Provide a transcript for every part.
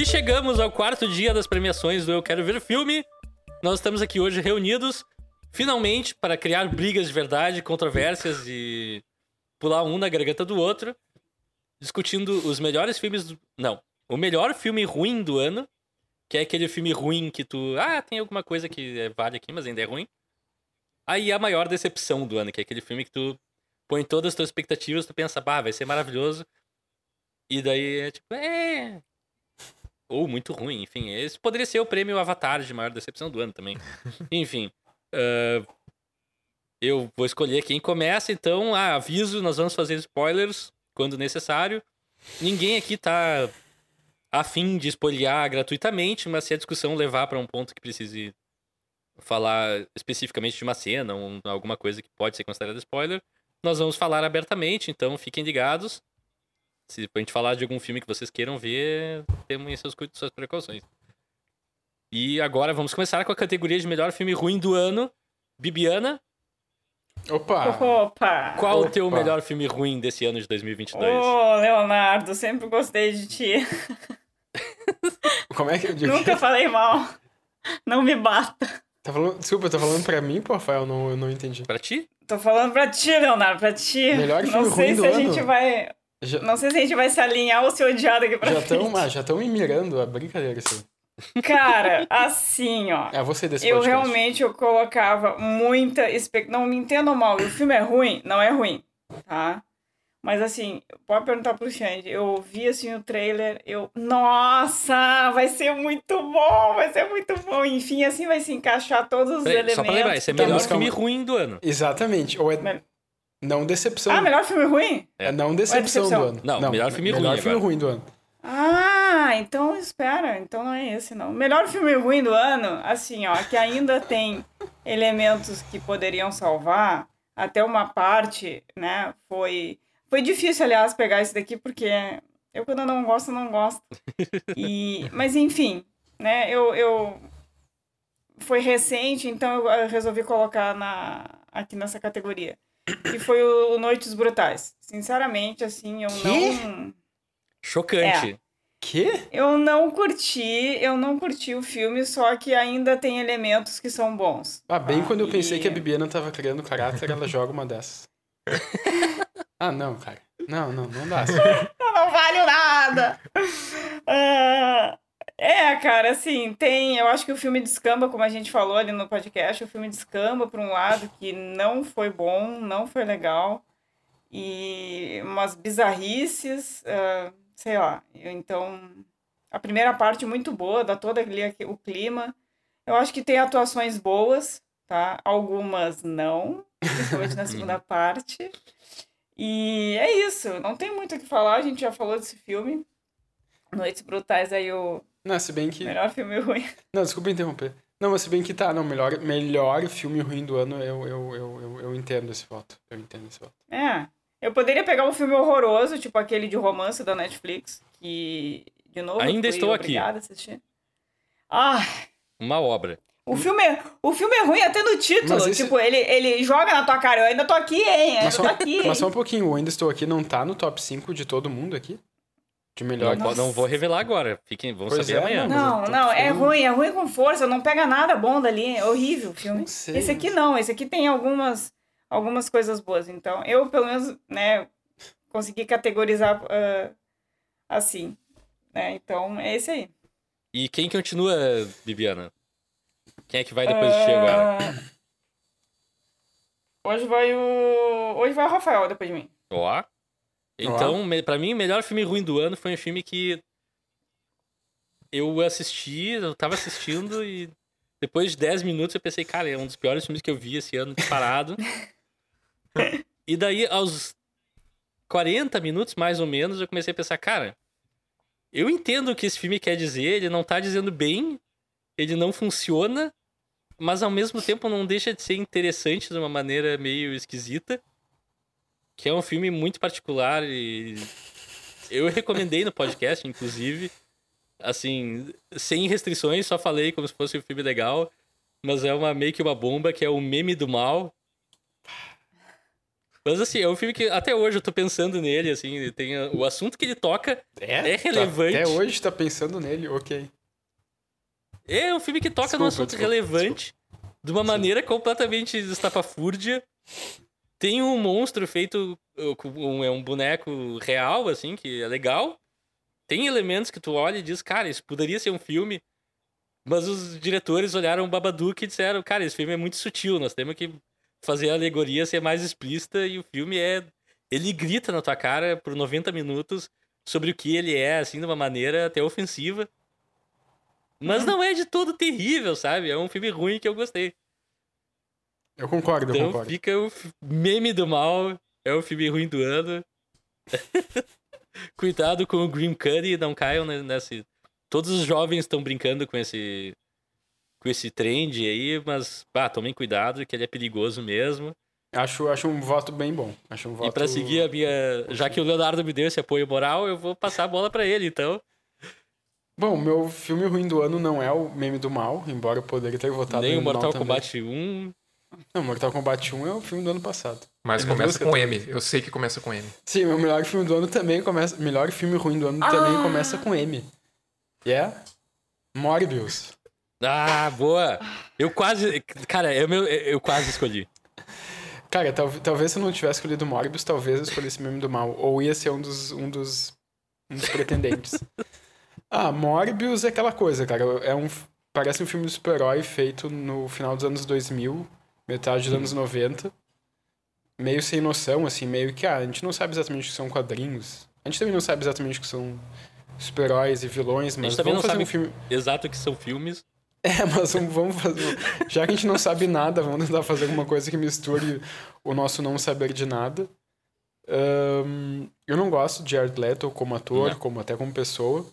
E chegamos ao quarto dia das premiações do Eu Quero Ver Filme. Nós estamos aqui hoje reunidos, finalmente, para criar brigas de verdade, controvérsias e pular um na garganta do outro, discutindo os melhores filmes do... Não, o melhor filme ruim do ano, que é aquele filme ruim que tu... Ah, tem alguma coisa que é, vale aqui, mas ainda é ruim. Aí a maior decepção do ano, que é aquele filme que tu põe todas as tuas expectativas, tu pensa, bah, vai ser maravilhoso. E daí é tipo, é. Ou muito ruim, enfim. Esse poderia ser o prêmio Avatar de maior decepção do ano também. enfim. Uh, eu vou escolher quem começa, então, ah, aviso, nós vamos fazer spoilers quando necessário. Ninguém aqui tá afim de spoilear gratuitamente, mas se a discussão levar para um ponto que precise falar especificamente de uma cena ou alguma coisa que pode ser considerada spoiler, nós vamos falar abertamente, então fiquem ligados. Se a gente falar de algum filme que vocês queiram ver, temos seus, suas precauções. E agora vamos começar com a categoria de melhor filme ruim do ano. Bibiana. Opa! Opa! Qual Opa. o teu melhor filme ruim desse ano de 2022? Ô, oh, Leonardo, sempre gostei de ti. Como é que eu digo? Nunca falei mal. Não me bata. Tá falando... Desculpa, tá falando pra mim, pô, Rafael? Não, eu não entendi. Pra ti? Tô falando pra ti, Leonardo, pra ti. Melhor filme Não sei ruim se do a ano. gente vai. Já, Não sei se a gente vai se alinhar ou se odiar daqui pra já frente. estão já tão me mirando, a brincadeira isso aí. Cara, assim, ó. É você desse Eu podcast. realmente eu colocava muita expectativa. Não me entendam mal, o filme é ruim? Não é ruim, tá? Mas assim, pode perguntar pro Xande. Eu vi assim o trailer, eu. Nossa, vai ser muito bom, vai ser muito bom. Enfim, assim vai se encaixar todos os Peraí, elementos. só pra lembrar, esse é o melhor mas filme ruim do ano. Exatamente. Ou é Mel- não decepção. Ah, melhor filme ruim? É não decepção, decepção? do ano. Não, melhor filme melhor ruim filme agora. ruim do ano. Ah, então espera, então não é esse não. Melhor filme ruim do ano, assim, ó, que ainda tem elementos que poderiam salvar, até uma parte, né, foi... Foi difícil, aliás, pegar esse daqui, porque eu quando eu não gosto, não gosto. E, mas enfim, né, eu, eu... Foi recente, então eu resolvi colocar na, aqui nessa categoria. E foi o Noites Brutais. Sinceramente, assim, eu Quê? não... Chocante. Quê? Eu não curti, eu não curti o filme, só que ainda tem elementos que são bons. Ah, bem Ah, quando eu pensei que a Bibiana tava criando caráter, ela joga uma dessas. ah, não, cara. Não, não, não dá. Não valho nada! Ah, é, cara, assim, tem. Eu acho que o filme descamba, como a gente falou ali no podcast, o filme descamba por um lado que não foi bom, não foi legal. E umas bizarrices, ah, sei lá. Então, a primeira parte muito boa, dá todo ali o clima. Eu acho que tem atuações boas, tá? Algumas não, principalmente na segunda parte. E é isso, não tem muito o que falar, a gente já falou desse filme. Noites Brutais aí o Não, se bem que. melhor filme ruim. Não, desculpa interromper. Não, mas se bem que tá, não, melhor, melhor filme ruim do ano, eu, eu, eu, eu, eu entendo esse voto. Eu entendo esse voto. É. Eu poderia pegar um filme horroroso, tipo aquele de romance da Netflix, que, de novo, Ainda eu fui estou aqui. a assistir. Ah, Uma obra. o filme, é- o filme é ruim até no título. Mas esse- Tipo, ele, ele joga na tua cara, eu ainda tô aqui, hein? Ainda Mas tô só, aqui, hein? mas só um pouquinho, o Ainda Estou Aqui não tá no top 5 de todo mundo aqui? De melhor. Não, não vou revelar agora. Fiquem, vão Pois saber é, amanhã. não, Não, não, é ruim, é ruim com força, não pega nada bom dali, é horrível o filme. Esse aqui não, esse aqui tem algumas, algumas coisas boas. Então, eu, pelo menos, né, consegui categorizar ah, assim. Né? Então, é esse aí. E quem continua, Bibiana? Quem é que vai depois de ti agora? Ah, Hoje vai o. Hoje vai o Rafael depois de mim. Ó. Então, me- pra mim, o melhor filme ruim do ano foi um filme que eu assisti, eu tava assistindo e depois de 10 minutos eu pensei, cara, é um dos piores filmes que eu vi esse ano disparado. e daí, aos 40 minutos, mais ou menos, eu comecei a pensar, cara, eu entendo o que esse filme quer dizer, ele não tá dizendo bem, ele não funciona, mas ao mesmo tempo não deixa de ser interessante de uma maneira meio esquisita. Que é um filme muito particular e eu recomendei no podcast, inclusive. Assim, sem restrições, só falei como se fosse um filme legal. Mas é uma meio que uma bomba que é o meme do mal. Mas assim, é um filme que até hoje eu tô pensando nele, assim, tem o assunto que ele toca é tá- relevante. Até hoje tá pensando nele, ok. É um filme que toca num Desculpa, assunto desculpa, relevante de uma maneira completamente estapafúrdia. Tem um monstro feito uh, um, é um boneco real, assim, que é legal. Tem elementos que tu olha e diz, cara, isso poderia ser um filme. Mas os diretores olharam o Babadook e disseram, cara, esse filme é muito sutil, nós temos que fazer a alegoria ser mais explícita e o filme é... Ele grita na tua cara por 90 minutos sobre o que ele é, assim, de uma maneira até ofensiva. Mas não é de todo terrível, sabe? É um filme ruim que eu gostei. Eu concordo, eu Então concordo. fica o meme do mal. É o filme ruim do ano. Cuidado com o Grim Curry, não caiam ne- nesse. Todos os jovens estão brincando com esse. Com esse trend aí, mas, pá, tomem cuidado, que ele é perigoso mesmo. Acho, acho um voto bem bom. Acho um voto... E pra seguir a minha. Já que o Leonardo me deu esse apoio moral, eu vou passar a bola pra ele, então. Bom, meu filme ruim do ano não é o Meme do Mal, embora eu poderia ter votado Nem o Mortal também. Kombat 1. Não, Mortal Kombat 1 é o filme do ano passado. Mas começa com eu M. Eu sei que começa com M. Sim, meu melhor filme do ano também começa... Melhor filme ruim do ano também Ah! começa com M. E é... Morbius. Ah, boa! Eu quase. Cara, eu, meu, eu quase escolhi. Cara, tal- talvez se eu não tivesse escolhido Morbius, talvez eu escolhesse Meme do Mal. Ou ia ser um dos, um dos, um dos pretendentes. ah, Morbius é aquela coisa, cara. É um, parece um filme de super-herói feito no final dos anos 2000, metade dos anos 90. Meio sem noção, assim, meio que, ah, a gente não sabe exatamente o que são quadrinhos. A gente também não sabe exatamente o que são super-heróis e vilões, A mas gente também vamos não fazer sabe um filme... exato o que são filmes. É, mas vamos, vamos fazer. Já que a gente não sabe nada, vamos tentar fazer alguma coisa que misture o nosso não saber de nada. Ahn, eu não gosto de Jared Leto como ator, Não. como até como pessoa.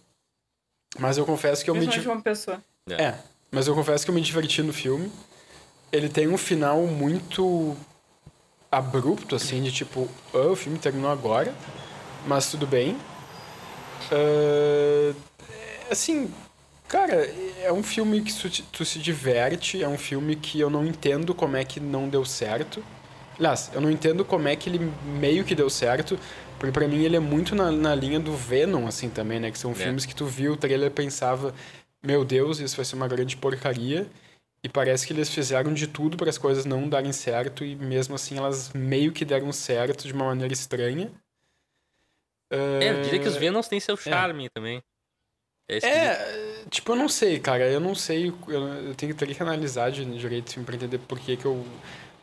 Mas eu confesso que eu me. Principalmente di- uma pessoa. É, mas eu confesso que eu me diverti no filme. Ele tem um final muito abrupto, assim, de tipo, "Ah, o filme terminou agora, mas tudo bem. É, assim, cara, é um filme que tu, tu se diverte, é um filme que eu não entendo como é que não deu certo. Aliás, eu não entendo como é que ele meio que deu certo, porque pra mim ele é muito na, na linha do Venom, assim, também, né? Que são É. filmes que tu viu o trailer e pensava, meu Deus, isso vai ser uma grande porcaria. E parece que eles fizeram de tudo para as coisas não darem certo e mesmo assim elas meio que deram certo de uma maneira estranha. É, eu diria que os Venoms têm seu charme também. É. É, tipo, eu não sei, cara. Eu não sei. Eu, tenho teria que analisar de, direito assim, pra entender por que, que eu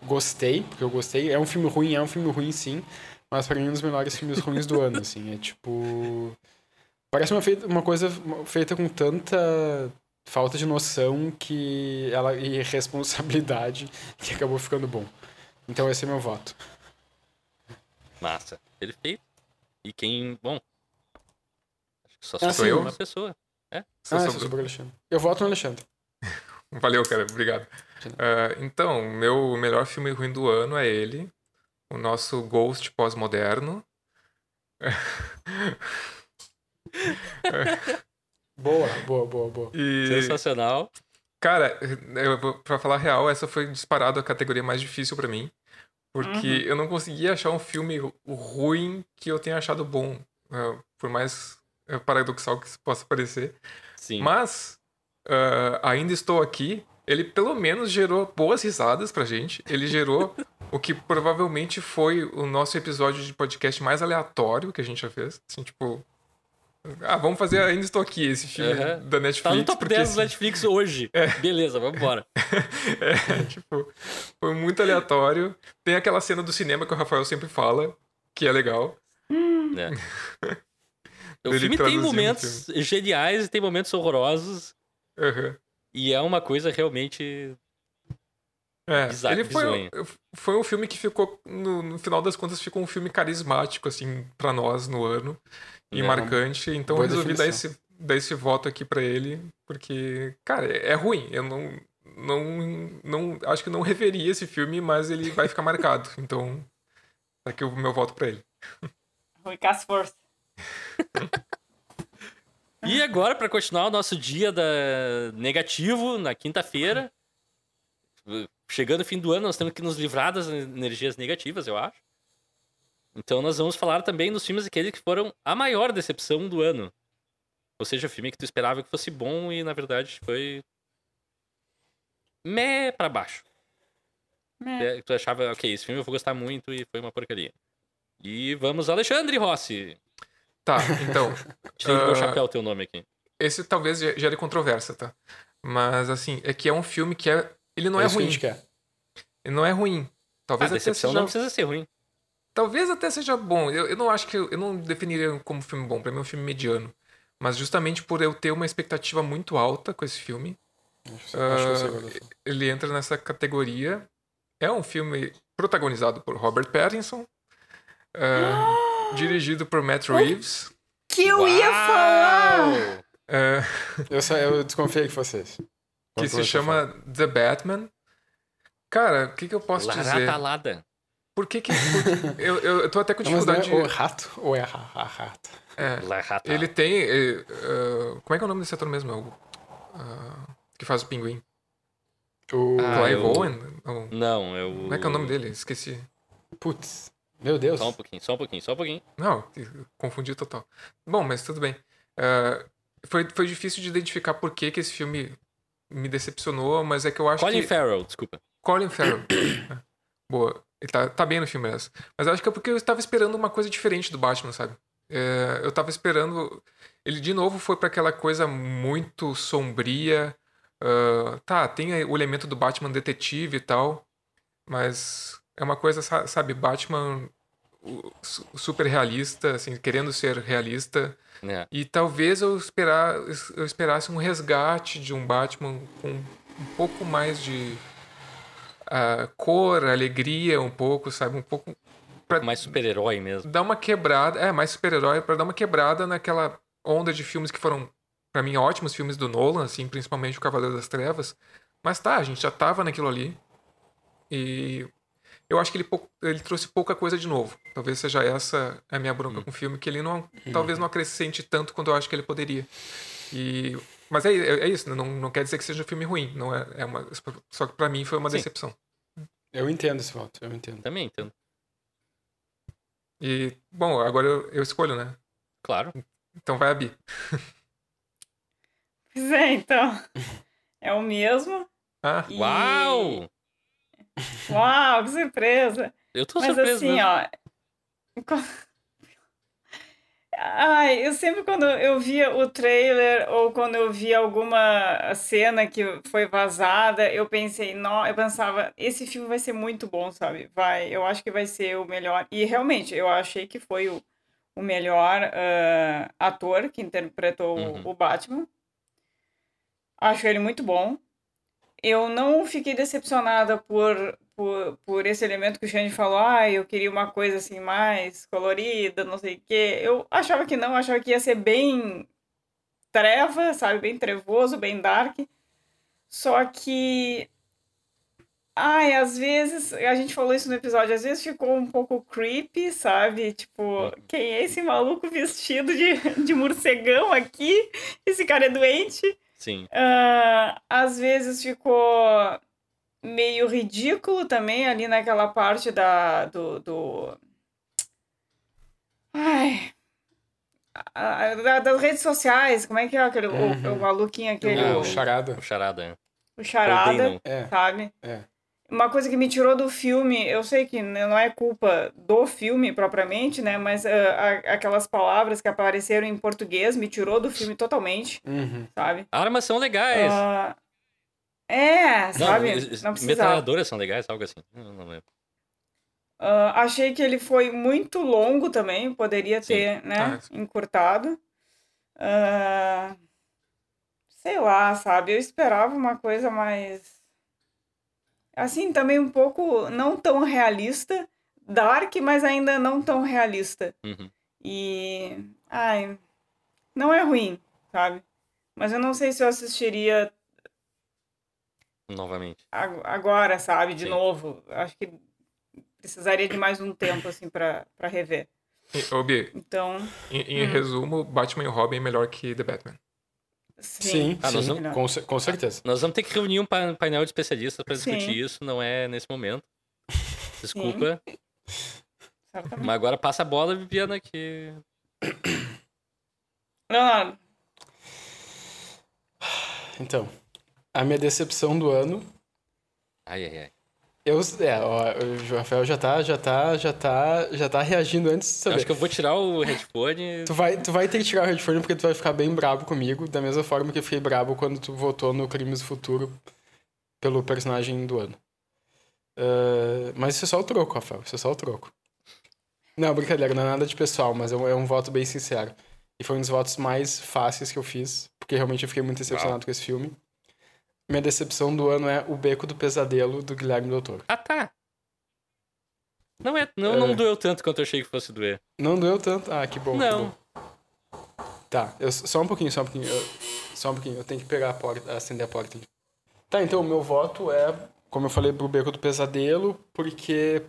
gostei. Porque eu gostei. É um filme ruim, é um filme ruim, sim. Mas pra mim é um dos melhores filmes ruins do ano, assim. É tipo. Parece uma, feita, uma coisa feita com tanta falta de noção que ela e responsabilidade que acabou ficando bom. Então esse é meu voto. Massa. Perfeito. E quem. Bom. Acho que só Ah, sou sim. uma pessoa. Só ah, sobrou- é sobre o Alexandre. Eu voto no Alexandre. Valeu, cara. Obrigado. Ah, então, meu melhor filme ruim do ano é ele. O nosso Ghost pós-moderno. Boa, boa, boa, boa. E, Sensacional. cara, eu, pra falar a real, essa foi disparado a categoria mais difícil pra mim. Porque Uhum. eu não conseguia achar um filme ru- ruim que eu tenha achado bom. ah, por mais ah, paradoxal que isso possa parecer. Sim. Mas, ah, ainda estou aqui. Ele pelo menos gerou boas risadas pra gente. Ele gerou o que provavelmente foi o nosso episódio de podcast mais aleatório que a gente já fez. Assim, tipo. Ah, vamos fazer Ainda Estou Aqui, esse filme Aham. da Netflix. Tá no top porque, 10 do assim, Netflix hoje. Beleza, vambora. é, tipo, foi muito aleatório. Tem aquela cena do cinema que o Rafael sempre fala, que é legal. né? O Ele filme tem o momentos geniais e tem momentos horrorosos. Aham. E é uma coisa realmente. É, Bizarro, ele foi, foi um filme que ficou, no, no final das contas, ficou um filme carismático, assim, pra nós no ano. E É, marcante. Então resolvi dar esse, dar esse voto aqui pra ele, porque, cara, é, é ruim. Eu não, não, não. Acho que não reveria esse filme, mas ele vai ficar marcado. Então, tá aqui o meu voto pra ele. Rui Cass Força. E agora, pra continuar o nosso dia da... negativo, na quinta-feira. Chegando o fim do ano, nós temos que nos livrar das energias negativas, eu acho. Então nós vamos falar também dos filmes aqueles que foram a maior decepção do ano. Ou seja, filme que tu esperava que fosse bom e na verdade foi. Mé pra baixo. É. É, Tu achava, ok, esse filme eu vou gostar muito e foi uma porcaria. E vamos, Alexandre Rossi. Tá, então, Tirei do meu chapéu o teu nome aqui. esse talvez ge- gere controvérsia, tá? Mas, assim, é que é um filme que é. Ele não é, a ruim. gente quer. Ele não é ruim. A Talvez até decepção seja. não precisa ser ruim. Talvez até seja bom. Eu, eu não acho que. Eu, eu não definiria como filme bom. Pra mim é um filme mediano. Mas justamente por eu ter uma expectativa muito alta com esse filme, Acho, acho que eu sei qual é o filme. ele entra nessa categoria. É um filme protagonizado por Robert Pattinson, ah, dirigido por Matt Reeves. Que eu ia falar! Uau! ah, Eu, só- eu desconfiei que fosse esse. Que se chama The Batman. Cara, o que, que eu posso dizer? Laratalada. Por que que. por- eu, eu, eu tô até com Não, mas não dificuldade é de. o rato ou é a, a rato? É, Larata. ele tem. eh, ah, como é que é o nome desse ator mesmo? É o, ah, que faz o pinguim? O... Ah, Clive eu- Owen? Não, Não, eu. Como é que é o nome dele? Esqueci. Putz, meu Deus. Só um pouquinho, só um pouquinho, só um pouquinho. Não, confundi total. Bom, mas tudo bem. Ah, foi, foi difícil de identificar por que, que esse filme me decepcionou, mas é que eu acho Colin que. Farrell, desculpa. Colin Farrell. É. Boa. Ele tá, tá bem no filme essa. Mas acho que é porque eu estava esperando uma coisa diferente do Batman, sabe? É, eu tava esperando. Ele de novo foi para aquela coisa muito sombria. ah, tá, tem o elemento do Batman detetive e tal. Mas é uma coisa, sa- sabe, Batman super realista, assim, querendo ser realista. É. E talvez eu, esperar, eu esperasse um resgate de um Batman com um pouco mais de ah, cor, alegria, um pouco, sabe? Um pouco. Mais super-herói mesmo. dar uma quebrada. É, mais super-herói, pra dar uma quebrada naquela onda de filmes que foram, pra mim, ótimos filmes do Nolan, assim, principalmente o Cavaleiro das Trevas. Mas tá, a gente já tava naquilo ali. E eu acho que ele, ele trouxe pouca coisa de novo. Talvez seja essa a minha bronca com o filme, que ele não, talvez não acrescente tanto quanto eu acho que ele poderia. E, mas é, é, é isso, não, não quer dizer que seja um filme ruim. Não é, é uma, só que pra mim foi uma Sim. decepção. Eu entendo esse voto, eu entendo. Também entendo. E, bom, agora eu, eu escolho, né? Claro. Então vai a Bi. Pois é, então. É o mesmo. Ah, E- Uau! Uau, que surpresa! Eu tô Mas assim, mesmo. ó. Ai, eu sempre quando eu via o trailer ou quando eu via alguma cena que foi vazada, eu pensei, não, eu pensava, esse filme vai ser muito bom, sabe? Vai, eu acho que vai ser o melhor. E realmente, eu achei que foi o, o melhor ah, ator que interpretou Uhum. o Batman. Acho ele muito bom. Eu não fiquei decepcionada por, por, por esse elemento que o Xande falou. Ah, eu queria uma coisa assim mais colorida, não sei o quê. Eu achava que não, achava que ia ser bem treva, sabe? Bem trevoso, bem dark. Só que. Ai, às vezes, a gente falou isso no episódio, às vezes ficou um pouco creepy, sabe? Tipo, quem é esse maluco vestido de, de morcegão aqui? Esse cara é doente? Sim. Ah, às vezes ficou meio ridículo também ali naquela parte da, do, do... Ai... das redes sociais, como é que é aquele, o- Uhum. o, maluquinho aquele, Ah, o o, charada. O charada. é. o charada. É, sabe? é. Uma coisa que me tirou do filme, eu sei que n- não é culpa do filme propriamente, né? Mas ah, a- aquelas palavras que apareceram em português me tirou do filme totalmente, Uhum. sabe? Armas são legais. Ah, é, Não, sabe? Não metralhadoras são legais, algo assim. Não, não lembro. Ah, achei que ele foi muito longo também, poderia Sim. ter, né, Ah, encurtado. Ah, sei lá, sabe? Eu esperava uma coisa mais. Assim, também um pouco não tão realista. Dark, mas ainda não tão realista. Uhum. E. Ai. Não é ruim, sabe? Mas eu não sei se eu assistiria Novamente. ag- agora, sabe? De Sim. novo. Acho que precisaria de mais um tempo, assim, pra, pra rever. E, ô, Bi, Então, em, em Hum. resumo, Batman e Robin é melhor que The Batman. Sim. Sim, Ah, nós sim, vamos- com, com certeza. Nós vamos ter que reunir um pa- painel de especialistas para Sim. discutir isso, não é nesse momento. Desculpa. Mas agora passa a bola, Viviana, que. Leonardo, Então, a minha decepção do ano. Ai, ai, ai. Eu, é, ó, o Rafael já tá, já tá, já tá, já tá reagindo antes de Eu saber. acho que eu vou tirar o headphone. Tu vai, tu vai ter que tirar o headphone porque tu vai ficar bem brabo comigo, da mesma forma que eu fiquei brabo quando tu votou no Crimes do Futuro pelo personagem do ano. Ah, mas isso é só o troco, Rafael, isso é só o troco. Não, brincadeira, não é nada de pessoal, mas é um, é um voto bem sincero. E foi um dos votos mais fáceis que eu fiz, porque realmente eu fiquei muito decepcionado com esse filme. Minha decepção do ano é O Beco do Pesadelo, do Guilherme Del Toro. Ah, tá. Não, é, não, não É. doeu tanto quanto eu achei que fosse doer. Não doeu tanto? Ah, que bom. que Não. bom. Tá, eu, só um pouquinho, só um pouquinho. eu- só um pouquinho, eu tenho que pegar a porta, acender a porta. Tá, então o meu voto é, como eu falei, pro Beco do Pesadelo, porque,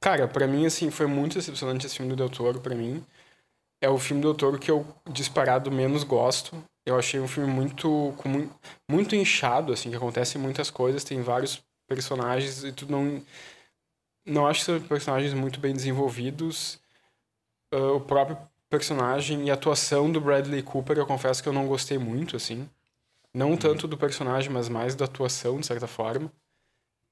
cara, pra mim, assim, foi muito decepcionante esse filme do Del Toro, pra mim. É o filme do Del Toro que eu, disparado, menos gosto. Eu achei um filme muito, com mui- muito inchado, assim, que acontecem muitas coisas, tem vários personagens e tu não... Não acho que são personagens muito bem desenvolvidos. Ah, o próprio personagem e a atuação do Bradley Cooper, eu confesso que eu não gostei muito, assim. Não tanto do personagem, mas mais da atuação, de certa forma.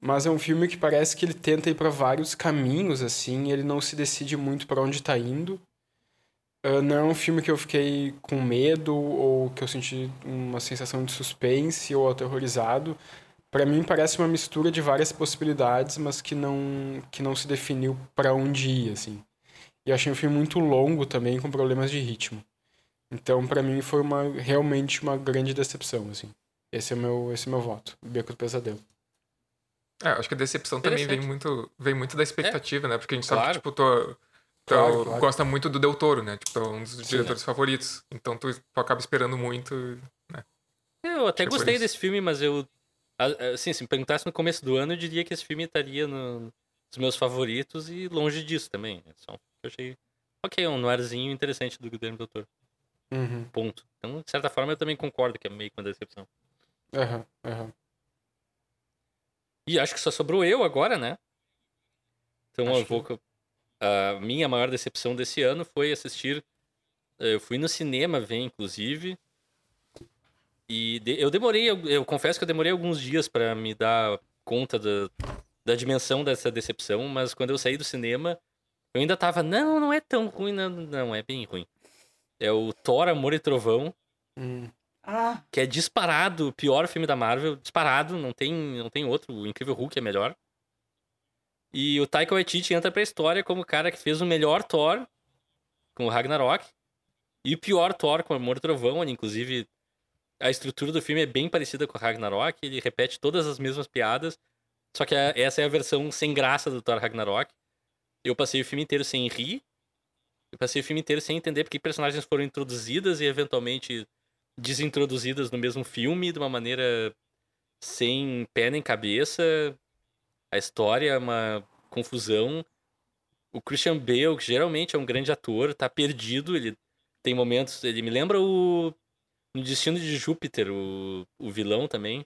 Mas é um filme que parece que ele tenta ir para vários caminhos, assim, e ele não se decide muito para onde tá indo. Ah, não é um filme que eu fiquei com medo ou que eu senti uma sensação de suspense ou aterrorizado. Para mim parece uma mistura de várias possibilidades, mas que não que não se definiu para onde ir, assim. E achei um filme muito longo também, com problemas de ritmo. Então, pra mim, foi uma realmente uma grande decepção, assim. Esse é o meu, esse é meu voto. Beco do Pesadelo. É, acho que a decepção também vem muito, vem muito da expectativa, né? Porque a gente sabe Claro. que, tipo, tu, tu Claro, claro. gosta muito do Del Toro, né? Tipo, é um dos Sim. diretores favoritos. Então tu, tu acaba esperando muito. Eu até Tipo gostei desse filme, mas eu. Assim, se me perguntasse no começo do ano, eu diria que esse filme estaria no- nos meus favoritos e longe disso também. É só um que eu achei. Ok, é um noirzinho interessante do Guilherme Doutor. Uhum. Ponto. Então, de certa forma, eu também concordo que é meio que uma decepção. Aham, aham. E acho que só sobrou eu agora, né? Então Acho eu vou. co- A minha maior decepção desse ano foi assistir. eh, Eu fui no cinema ver, inclusive. E de- eu demorei, eu, eu confesso que eu demorei alguns dias pra me dar conta da, da dimensão dessa decepção, mas quando eu saí do cinema, eu ainda tava, não, não é tão ruim, não, não, é bem ruim. É o Thor, Amor e Trovão, Hum. Ah, que é disparado o pior filme da Marvel, disparado, não tem, não tem outro, o Incrível Hulk é melhor. E o Taika Waititi entra pra história como o cara que fez o melhor Thor com o Ragnarok e o pior Thor com o Amor e Trovão, inclusive a estrutura do filme é bem parecida com o Ragnarok, ele repete todas as mesmas piadas, só que essa é a versão sem graça do Thor Ragnarok. Eu passei o filme inteiro sem rir, eu passei o filme inteiro sem entender porque personagens foram introduzidas e eventualmente desintroduzidas no mesmo filme de uma maneira sem pé nem cabeça. A história é uma confusão. O Christian Bale, que geralmente é um grande ator, tá perdido. Ele tem momentos. Ele me lembra o. No Destino de Júpiter, o, o vilão também.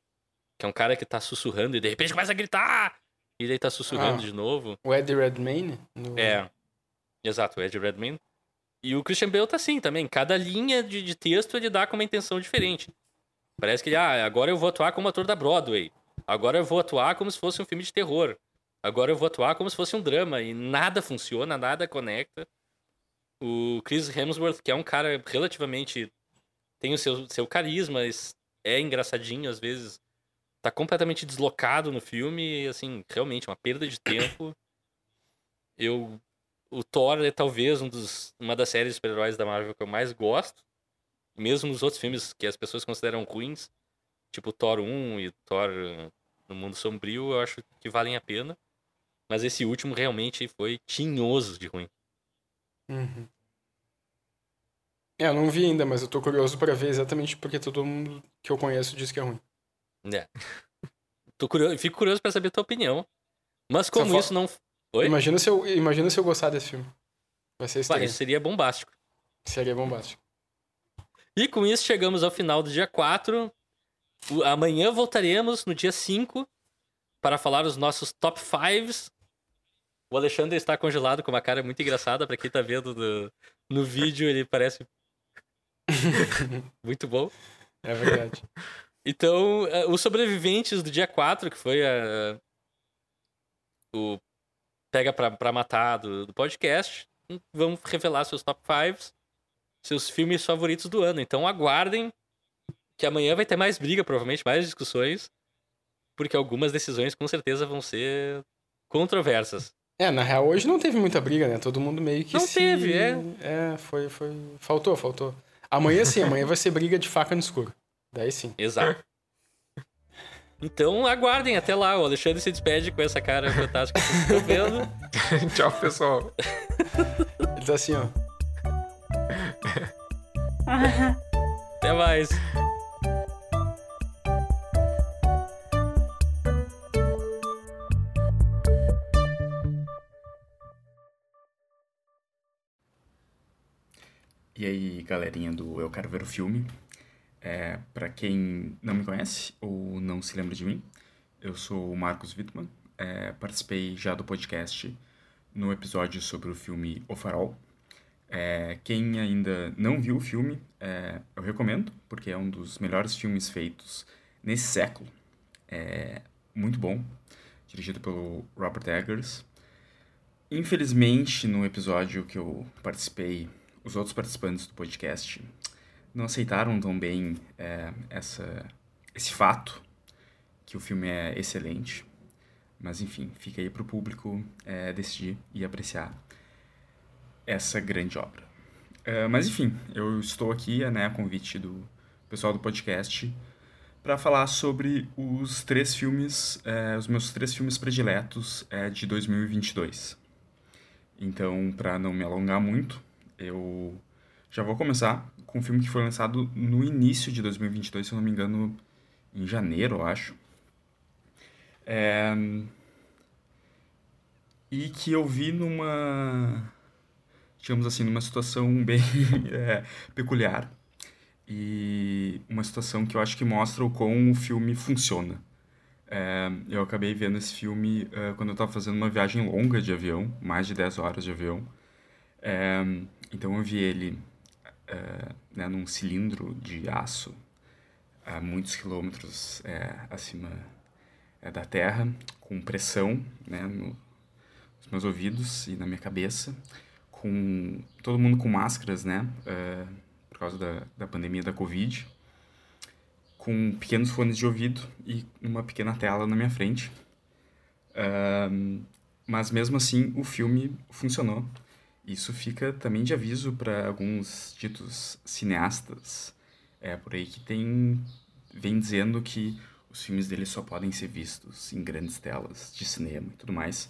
Que é um cara que tá sussurrando e de repente começa a gritar! E daí tá sussurrando Ah. de novo. O Eddie Redmayne? no- É. Exato, o Ed Redmayne. E o Christian Bale tá assim também. Cada linha de, de texto ele dá com uma intenção diferente. Parece que ele, ah, agora eu vou atuar como ator da Broadway. Agora eu vou atuar como se fosse um filme de terror. Agora eu vou atuar como se fosse um drama. E nada funciona, nada conecta. O Chris Hemsworth, que é um cara relativamente. tem o seu, seu carisma, é engraçadinho às vezes. Tá completamente deslocado no filme. E, assim, realmente, uma perda de tempo. Eu o Thor é talvez um dos, uma das séries de super-heróis da Marvel que eu mais gosto. Mesmo nos outros filmes que as pessoas consideram ruins, tipo Thor 1 e Thor eh, no Mundo Sombrio, eu acho que valem a pena. Mas esse último realmente foi tinhoso de ruim. Uhum. É, eu não vi ainda, mas eu tô curioso pra ver exatamente porque todo mundo que eu conheço diz que é ruim. É. Tô curioso, fico curioso pra saber a tua opinião. Mas como isso não. Oi? Imagina se, eu, imagina se eu gostar desse filme. Vai ser estranho. isso seria bombástico. Seria bombástico. E com isso chegamos ao final do dia 4. Amanhã voltaremos no dia 5 para falar os nossos top 5. O Alexandre está congelado com uma cara muito engraçada. Pra quem tá vendo no, no vídeo, ele parece. muito bom. É verdade. Então, eh, os sobreviventes do dia 4, que foi a, o Pega pra, pra Matar do, do podcast, vão revelar seus top 5, seus filmes favoritos do ano. Então, aguardem que amanhã vai ter mais briga, provavelmente, mais discussões, porque algumas decisões com certeza vão ser controversas. É, na real, hoje não teve muita briga, né? Todo mundo meio que Não se... teve, é. É, foi, foi... Faltou, faltou. Amanhã sim, amanhã vai ser briga de faca no escuro. Daí sim. Exato. Então aguardem até lá. O Alexandre se despede com essa cara fantástica que vocês estão vendo. Tchau, pessoal. Ele tá assim, ó. Até mais. E aí, galerinha do Eu Quero Ver o Filme. É, para quem não me conhece ou não se lembra de mim, eu sou o Marcos Wittmann. É, participei já do podcast no episódio sobre o filme O Farol. É, quem ainda não viu o filme, é, eu recomendo, porque é um dos melhores filmes feitos nesse século. É muito bom, dirigido pelo Robert Eggers. Infelizmente, no episódio que eu participei, os outros participantes do podcast não aceitaram tão bem é, essa, esse fato, que o filme é excelente. Mas enfim, fica aí para o público é, decidir e apreciar essa grande obra. É, mas enfim, eu estou aqui né, a convite do pessoal do podcast para falar sobre os três filmes, é, os meus três filmes prediletos é, de 2022. Então, para não me alongar muito, eu já vou começar com um filme que foi lançado no início de 2022, se eu não me engano, em janeiro, eu acho. É... E que eu vi numa, digamos assim, numa situação bem é, peculiar. E uma situação que eu acho que mostra o como o filme funciona. É, eu acabei vendo esse filme é, quando eu estava fazendo uma viagem longa de avião, mais de 10 horas de avião. É, então eu vi ele uh, né, num cilindro de aço a muitos quilômetros é, acima é, da Terra, com pressão né, no, nos meus ouvidos e na minha cabeça, com todo mundo com máscaras, né, uh, por causa da, da pandemia da Covid, com pequenos fones de ouvido e uma pequena tela na minha frente. Uh, mas mesmo assim, o filme funcionou isso fica também de aviso para alguns ditos cineastas é, por aí que tem, vem dizendo que os filmes dele só podem ser vistos em grandes telas de cinema e tudo mais.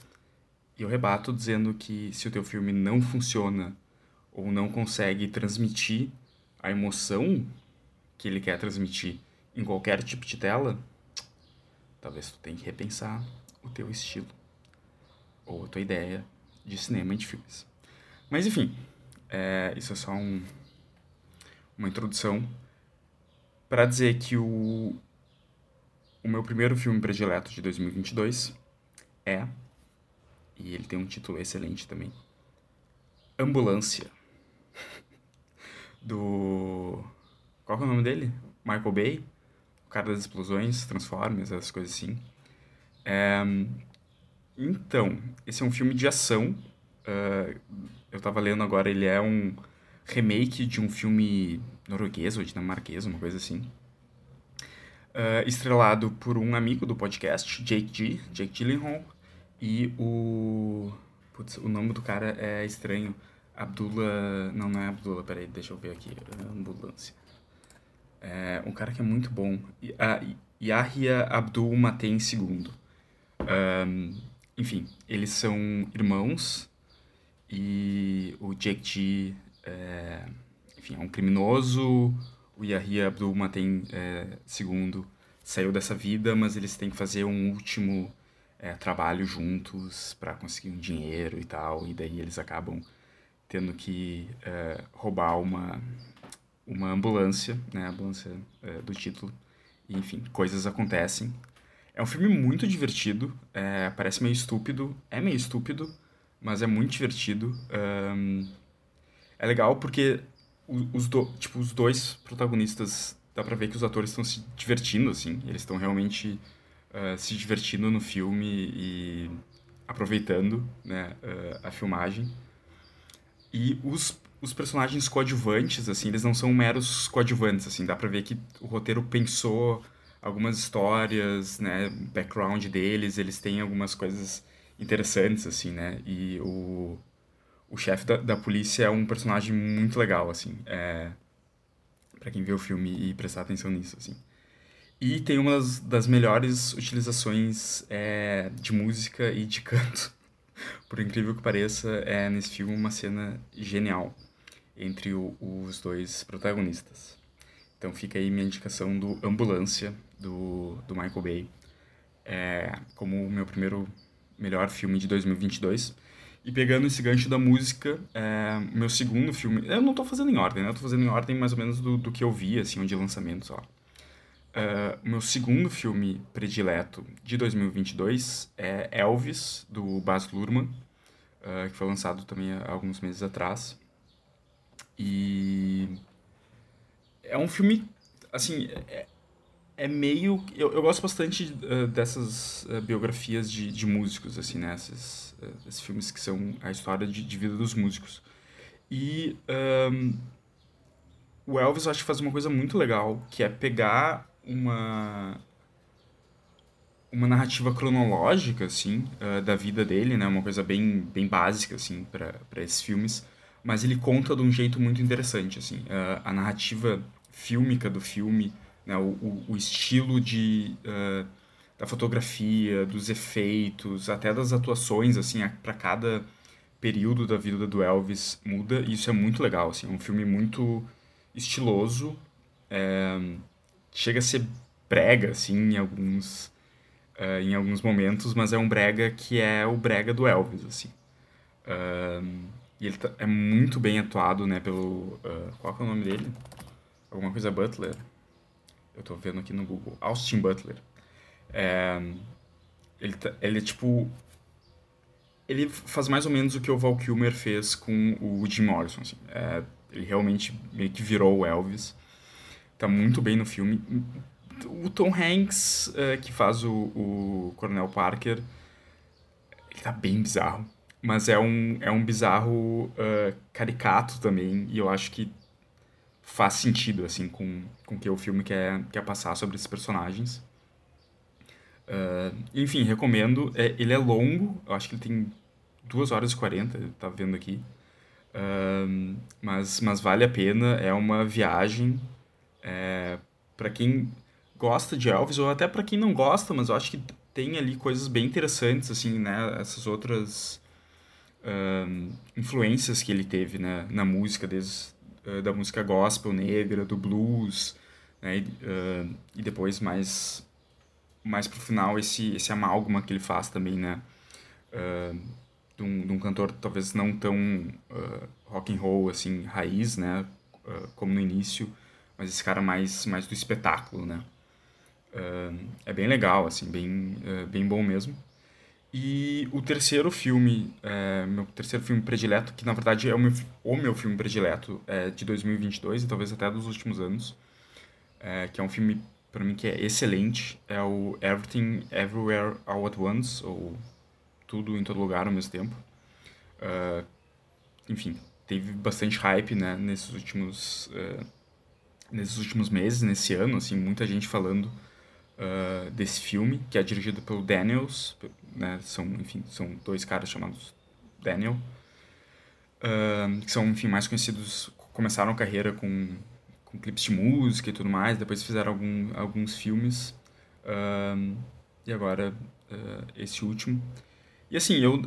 E eu rebato dizendo que se o teu filme não funciona ou não consegue transmitir a emoção que ele quer transmitir em qualquer tipo de tela, talvez tu tenha que repensar o teu estilo ou a tua ideia de cinema e de filmes. Mas enfim, é, isso é só um, uma introdução para dizer que o, o meu primeiro filme predileto de 2022 é, e ele tem um título excelente também, Ambulância, do... qual é o nome dele? Michael Bay, o cara das explosões, Transformers, essas coisas assim. É, então, esse é um filme de ação uh, eu tava lendo agora, ele é um remake de um filme norueguês ou dinamarquês, uma coisa assim. Uh, estrelado por um amigo do podcast, Jake G, Jake Gyllenhaal, e o... Putz, o nome do cara é estranho. Abdullah... Não, não é Abdullah, peraí, deixa eu ver aqui. Ambulância. É um cara que é muito bom. Uh, Yahya Abdul Maten II. Um, enfim, eles são irmãos e o Jake é, enfim, é um criminoso. O Yahya Abdul Maten é, segundo saiu dessa vida, mas eles têm que fazer um último é, trabalho juntos para conseguir um dinheiro e tal. E daí eles acabam tendo que é, roubar uma, uma ambulância, né? A ambulância é, do título. E, enfim, coisas acontecem. É um filme muito divertido, é, parece meio estúpido, é meio estúpido, mas é muito divertido. Um, é legal porque os, do, tipo, os dois protagonistas, dá pra ver que os atores estão se divertindo, assim. Eles estão realmente uh, se divertindo no filme e aproveitando né, uh, a filmagem. E os, os personagens coadjuvantes, assim, eles não são meros coadjuvantes, assim. Dá pra ver que o roteiro pensou algumas histórias, né, background deles, eles têm algumas coisas interessantes, assim, né? E o, o chefe da, da polícia é um personagem muito legal, assim. É, para quem vê o filme e prestar atenção nisso, assim. E tem uma das, das melhores utilizações é, de música e de canto. Por incrível que pareça, é nesse filme uma cena genial entre o, os dois protagonistas. Então fica aí minha indicação do Ambulância, do, do Michael Bay, é, como o meu primeiro melhor filme de 2022. E pegando esse gancho da música, é, meu segundo filme. Eu não tô fazendo em ordem, né? Eu tô fazendo em ordem mais ou menos do, do que eu vi, assim, de lançamento, só. Uh, meu segundo filme predileto de 2022 é Elvis, do Baz Luhrmann, uh, que foi lançado também há alguns meses atrás. E é um filme, assim, é, é meio. Eu, eu gosto bastante uh, dessas uh, biografias de, de músicos, assim, né? Esses, uh, esses filmes que são a história de, de vida dos músicos. E um, o Elvis, eu acho que faz uma coisa muito legal, que é pegar uma. Uma narrativa cronológica, assim, da vida dele, né? Uma coisa bem, bem básica, assim, para esses filmes. Mas ele conta de um jeito muito interessante, assim. a narrativa fílmica do filme né, o, o, estilo de, uh, da fotografia, dos efeitos, até das atuações, assim, para cada período da vida do Elvis muda, e isso é muito legal, assim, é um filme muito estiloso, é, chega a ser brega, assim, em alguns, uh, em alguns momentos, mas é um brega que é o brega do Elvis, assim. Uh, e ele tá, é muito bem atuado, né, pelo... Qual é o nome dele? Alguma coisa Butler? Eu tô vendo aqui no Google. Austin Butler. É, ele, tá, ele é tipo. Ele faz mais ou menos o que o Val Kilmer fez com o Jim Morrison. Assim. É, ele realmente meio que virou o Elvis. Tá muito bem no filme. O Tom Hanks, é, que faz o, o Coronel Parker, ele tá bem bizarro. Mas é um, é um bizarro uh, caricato também. E eu acho que faz sentido, assim, com, com o que o filme quer, quer passar sobre esses personagens. Uh, enfim, recomendo. É, ele é longo, eu acho que ele tem 2 horas e 40, tá vendo aqui. Uh, mas, mas vale a pena, é uma viagem. É, para quem gosta de Elvis, ou até para quem não gosta, mas eu acho que tem ali coisas bem interessantes, assim, né? Essas outras uh, influências que ele teve né? na música, desde uh, da música gospel negra, do blues, né? E, uh, e depois mais mais pro final esse esse amálgama que ele faz também, né? Uh, de, um, de um cantor talvez não tão uh, rock and roll assim raiz, né? Como no início, mas esse cara mais mais do espetáculo, né? é bem legal, assim, bem bem bom mesmo. E o terceiro filme, é, meu terceiro filme predileto, que na verdade é o meu, o meu filme predileto é de 2022 e talvez até dos últimos anos, é, que é um filme para mim que é excelente, é o Everything Everywhere All at Once, ou Tudo em Todo Lugar ao mesmo tempo. Uh, enfim, teve bastante hype né, nesses últimos uh, nesses últimos meses, nesse ano, assim, muita gente falando uh, desse filme, que é dirigido pelo Daniels, né? São, enfim, são dois caras chamados Daniel, uh, que são, enfim, mais conhecidos, começaram a carreira com, com clipes de música e tudo mais, depois fizeram algum, alguns filmes, uh, e agora esse último. E assim, eu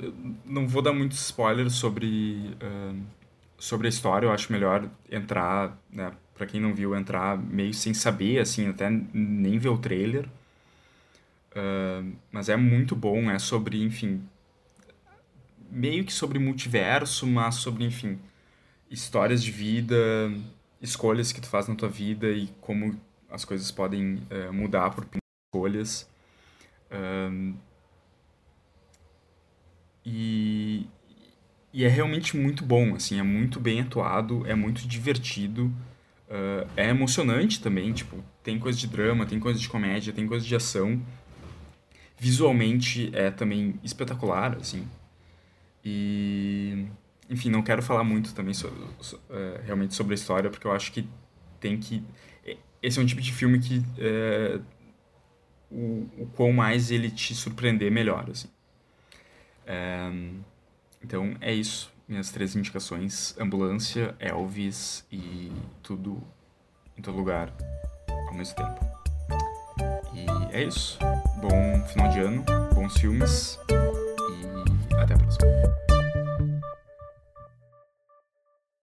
não vou dar muitos spoilers sobre, sobre a história, eu acho melhor entrar, né, para quem não viu, entrar meio sem saber, assim, até nem ver o trailer, Uh, mas é muito bom, é sobre, enfim, meio que sobre multiverso, mas sobre, enfim, histórias de vida, escolhas que tu faz na tua vida e como as coisas podem uh, mudar por escolhas. Uh, e, e é realmente muito bom, assim, é muito bem atuado, é muito divertido, uh, é emocionante também, tipo, tem coisa de drama, tem coisa de comédia, tem coisa de ação. Visualmente é também espetacular, assim. E, enfim, não quero falar muito também uh, realmente sobre a história, porque eu acho que tem que... Esse é um tipo de filme que uh, o, o quão mais ele te surpreender, melhor, assim. Um, então é isso. Minhas três indicações: ambulância, Elvis e tudo em todo lugar ao mesmo tempo. E é isso. Bom final de ano, bons filmes e até a próxima.